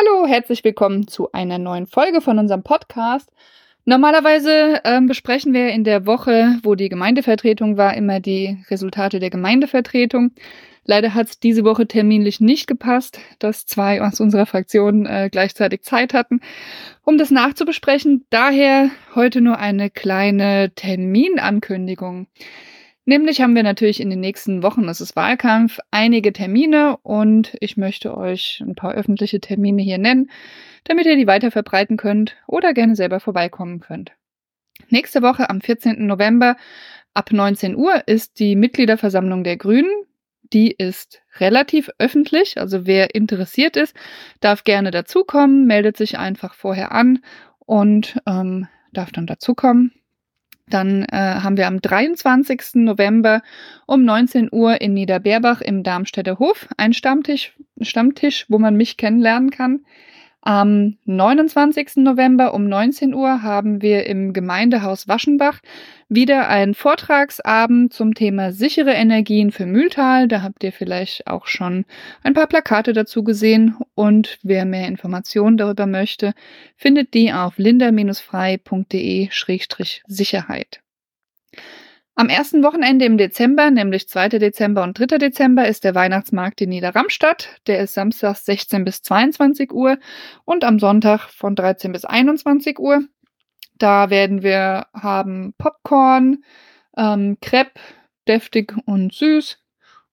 Hallo, herzlich willkommen zu einer neuen Folge von unserem Podcast. Normalerweise ähm, besprechen wir in der Woche, wo die Gemeindevertretung war, immer die Resultate der Gemeindevertretung. Leider hat es diese Woche terminlich nicht gepasst, dass zwei aus unserer Fraktion äh, gleichzeitig Zeit hatten, um das nachzubesprechen. Daher heute nur eine kleine Terminankündigung. Nämlich haben wir natürlich in den nächsten Wochen, es ist Wahlkampf, einige Termine und ich möchte euch ein paar öffentliche Termine hier nennen, damit ihr die weiter verbreiten könnt oder gerne selber vorbeikommen könnt. Nächste Woche am 14. November ab 19 Uhr ist die Mitgliederversammlung der Grünen. Die ist relativ öffentlich, also wer interessiert ist, darf gerne dazukommen, meldet sich einfach vorher an und ähm, darf dann dazukommen. Dann äh, haben wir am 23. November um 19 Uhr in Niederbeerbach im Darmstädter Hof einen Stammtisch, Stammtisch, wo man mich kennenlernen kann. Am 29. November um 19 Uhr haben wir im Gemeindehaus Waschenbach wieder einen Vortragsabend zum Thema sichere Energien für Mühltal. Da habt ihr vielleicht auch schon ein paar Plakate dazu gesehen. Und wer mehr Informationen darüber möchte, findet die auf linda-frei.de-sicherheit. Am ersten Wochenende im Dezember, nämlich 2. Dezember und 3. Dezember, ist der Weihnachtsmarkt in Niederramstadt. Der ist samstags 16 bis 22 Uhr und am Sonntag von 13 bis 21 Uhr. Da werden wir haben Popcorn, ähm, Crepe, deftig und süß.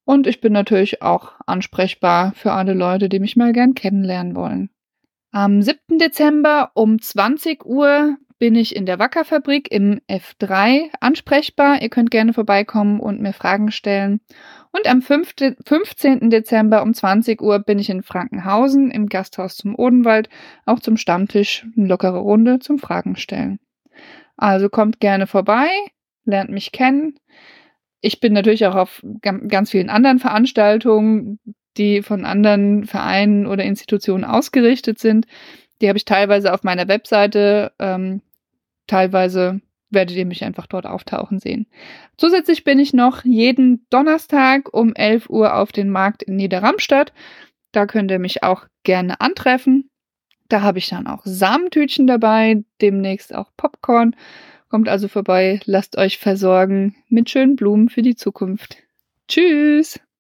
Und ich bin natürlich auch ansprechbar für alle Leute, die mich mal gern kennenlernen wollen. Am 7. Dezember um 20 Uhr bin ich in der Wackerfabrik im F3 ansprechbar. Ihr könnt gerne vorbeikommen und mir Fragen stellen. Und am 5. 15. Dezember um 20 Uhr bin ich in Frankenhausen im Gasthaus zum Odenwald, auch zum Stammtisch, eine lockere Runde zum Fragen stellen. Also kommt gerne vorbei, lernt mich kennen. Ich bin natürlich auch auf ganz vielen anderen Veranstaltungen, die von anderen Vereinen oder Institutionen ausgerichtet sind. Die habe ich teilweise auf meiner Webseite ähm, teilweise werdet ihr mich einfach dort auftauchen sehen. Zusätzlich bin ich noch jeden Donnerstag um 11 Uhr auf den Markt in Niederramstadt. Da könnt ihr mich auch gerne antreffen. Da habe ich dann auch Samentütchen dabei, demnächst auch Popcorn. Kommt also vorbei, lasst euch versorgen mit schönen Blumen für die Zukunft. Tschüss!